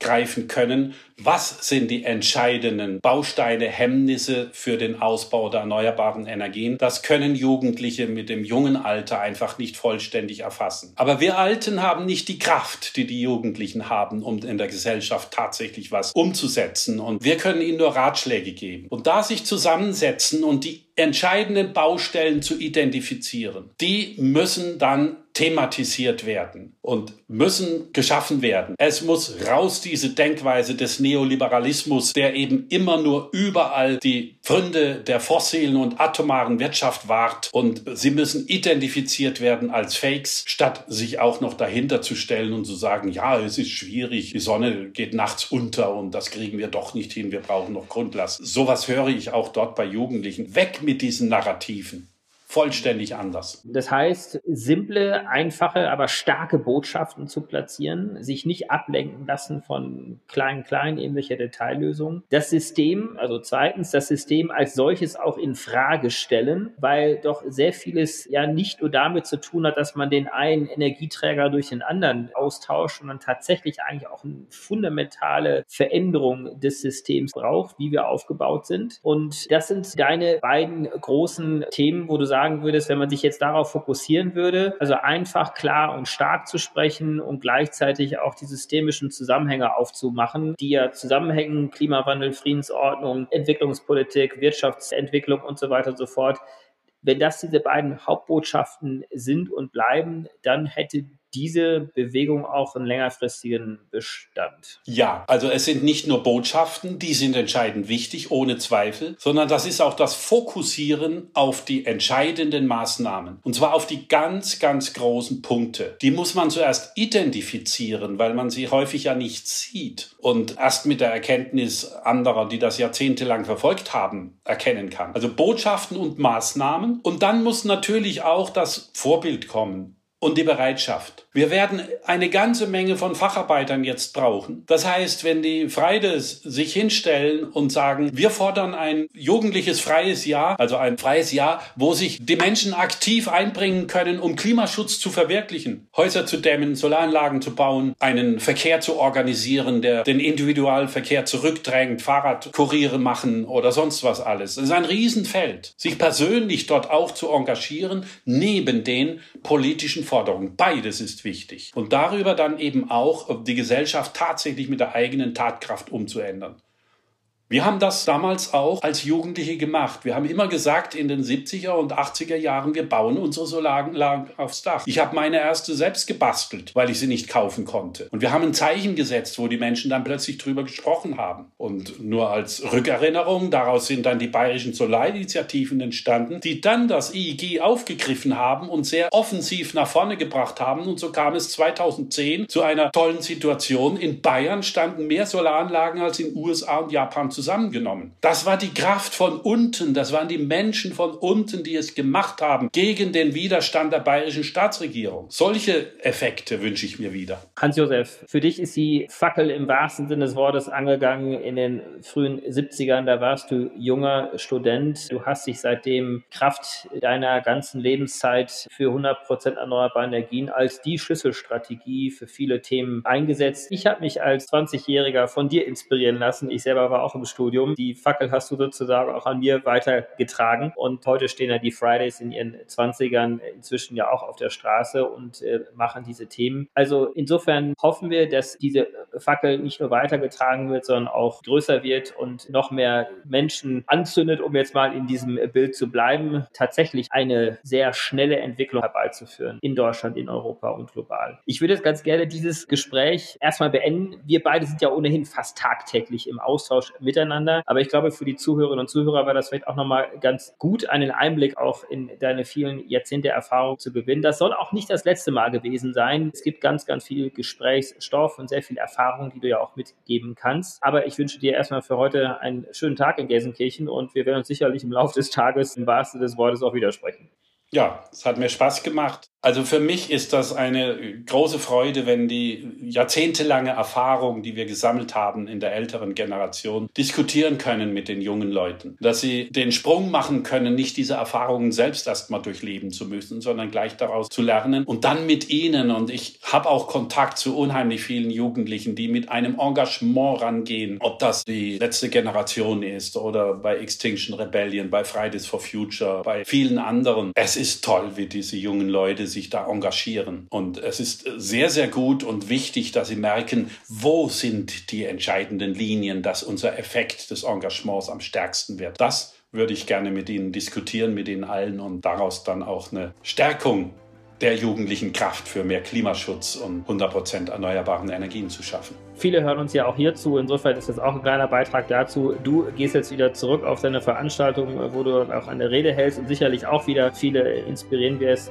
aufgreifen können, was sind die entscheidenden Bausteine, Hemmnisse für den Ausbau der erneuerbaren Energien? Das können Jugendliche mit dem jungen Alter einfach nicht vollständig erfassen. Aber wir Alten haben nicht die Kraft, die die Jugendlichen haben, um in der Gesellschaft tatsächlich was umzusetzen. Und wir können ihnen nur Ratschläge geben. Und da sich zusammensetzen und die entscheidenden Baustellen zu identifizieren, die müssen dann thematisiert werden und müssen geschaffen werden. Es muss raus diese Denkweise des Neoliberalismus, der eben immer nur überall die Gründe der fossilen und atomaren Wirtschaft wahrt und sie müssen identifiziert werden als Fakes, statt sich auch noch dahinter zu stellen und zu sagen, ja, es ist schwierig, die Sonne geht nachts unter und das kriegen wir doch nicht hin, wir brauchen noch Grundlast. Sowas höre ich auch dort bei Jugendlichen. Weg mit diesen Narrativen vollständig anders. Das heißt, simple, einfache, aber starke Botschaften zu platzieren, sich nicht ablenken lassen von kleinen, kleinen irgendwelcher Detaillösungen. Das System, also zweitens, das System als solches auch in Frage stellen, weil doch sehr vieles ja nicht nur damit zu tun hat, dass man den einen Energieträger durch den anderen austauscht, sondern tatsächlich eigentlich auch eine fundamentale Veränderung des Systems braucht, wie wir aufgebaut sind. Und das sind deine beiden großen Themen, wo du sagst, sagen würdest, wenn man sich jetzt darauf fokussieren würde, also einfach klar und stark zu sprechen und gleichzeitig auch die systemischen Zusammenhänge aufzumachen, die ja zusammenhängen, Klimawandel, Friedensordnung, Entwicklungspolitik, Wirtschaftsentwicklung und so weiter und so fort. Wenn das diese beiden Hauptbotschaften sind und bleiben, dann hätte diese Bewegung auch einen längerfristigen Bestand? Ja, also es sind nicht nur Botschaften, die sind entscheidend wichtig, ohne Zweifel, sondern das ist auch das Fokussieren auf die entscheidenden Maßnahmen. Und zwar auf die ganz, ganz großen Punkte. Die muss man zuerst identifizieren, weil man sie häufig ja nicht sieht und erst mit der Erkenntnis anderer, die das jahrzehntelang verfolgt haben, erkennen kann. Also Botschaften und Maßnahmen. Und dann muss natürlich auch das Vorbild kommen und die Bereitschaft. Wir werden eine ganze Menge von Facharbeitern jetzt brauchen. Das heißt, wenn die Freides sich hinstellen und sagen, wir fordern ein jugendliches freies Jahr, also ein freies Jahr, wo sich die Menschen aktiv einbringen können, um Klimaschutz zu verwirklichen, Häuser zu dämmen, Solaranlagen zu bauen, einen Verkehr zu organisieren, der den Individualverkehr zurückdrängt, Fahrradkuriere machen oder sonst was alles. Es ist ein Riesenfeld. Sich persönlich dort auch zu engagieren, neben den politischen Forderung. Beides ist wichtig. Und darüber dann eben auch die Gesellschaft tatsächlich mit der eigenen Tatkraft umzuändern. Wir haben das damals auch als Jugendliche gemacht. Wir haben immer gesagt in den 70er und 80er Jahren, wir bauen unsere Solaranlagen aufs Dach. Ich habe meine erste selbst gebastelt, weil ich sie nicht kaufen konnte. Und wir haben ein Zeichen gesetzt, wo die Menschen dann plötzlich drüber gesprochen haben. Und nur als Rückerinnerung, daraus sind dann die bayerischen Solarinitiativen entstanden, die dann das EIG aufgegriffen haben und sehr offensiv nach vorne gebracht haben. Und so kam es 2010 zu einer tollen Situation. In Bayern standen mehr Solaranlagen als in USA und Japan zusammengenommen. Das war die Kraft von unten, das waren die Menschen von unten, die es gemacht haben gegen den Widerstand der bayerischen Staatsregierung. Solche Effekte wünsche ich mir wieder. Hans-Josef, für dich ist die Fackel im wahrsten Sinne des Wortes angegangen in den frühen 70ern. Da warst du junger Student. Du hast dich seitdem Kraft deiner ganzen Lebenszeit für 100 Prozent erneuerbare Energien als die Schlüsselstrategie für viele Themen eingesetzt. Ich habe mich als 20-Jähriger von dir inspirieren lassen. Ich selber war auch im Lehramtsstudium. Die Fackel hast du sozusagen auch an mir weitergetragen und heute stehen ja die Fridays in ihren 20ern inzwischen ja auch auf der Straße und äh, machen diese Themen. Also insofern hoffen wir, dass diese Fackel nicht nur weitergetragen wird, sondern auch größer wird und noch mehr Menschen anzündet, um jetzt mal in diesem Bild zu bleiben, tatsächlich eine sehr schnelle Entwicklung herbeizuführen in Deutschland, in Europa und global. Ich würde jetzt ganz gerne dieses Gespräch erstmal beenden. Wir beide sind ja ohnehin fast tagtäglich im Austausch miteinander, aber ich glaube, für die Zuhörerinnen und Zuhörer war das vielleicht auch nochmal ganz gut, einen Einblick auch in deine vielen Jahrzehnte Erfahrung zu gewinnen. Das soll auch nicht das letzte Mal gewesen sein. Es gibt ganz, ganz viel Gesprächsstoff und sehr viel Erfahrung, die du ja auch mitgeben kannst. Aber ich wünsche dir erstmal für heute einen schönen Tag in Gelsenkirchen und wir werden uns sicherlich im Laufe des Tages im wahrsten des Wortes auch widersprechen. Ja, es hat mir Spaß gemacht. Also für mich ist das eine große Freude, wenn die jahrzehntelange Erfahrung, die wir gesammelt haben in der älteren Generation, diskutieren können mit den jungen Leuten. Dass sie den Sprung machen können, nicht diese Erfahrungen selbst erstmal durchleben zu müssen, sondern gleich daraus zu lernen und dann mit ihnen. Und ich habe auch Kontakt zu unheimlich vielen Jugendlichen, die mit einem Engagement rangehen, ob das die letzte Generation ist oder bei Extinction Rebellion, bei Fridays for Future, bei vielen anderen. Es ist toll, wie diese jungen Leute sich da engagieren. Und es ist sehr, sehr gut und wichtig, dass sie merken, wo sind die entscheidenden Linien, dass unser Effekt des Engagements am stärksten wird. Das würde ich gerne mit Ihnen diskutieren, mit Ihnen allen und daraus dann auch eine Stärkung der jugendlichen Kraft für mehr Klimaschutz und 100% erneuerbaren Energien zu schaffen. Viele hören uns ja auch hierzu. Insofern ist das auch ein kleiner Beitrag dazu. Du gehst jetzt wieder zurück auf deine Veranstaltung, wo du auch eine Rede hältst und sicherlich auch wieder viele inspirieren wirst.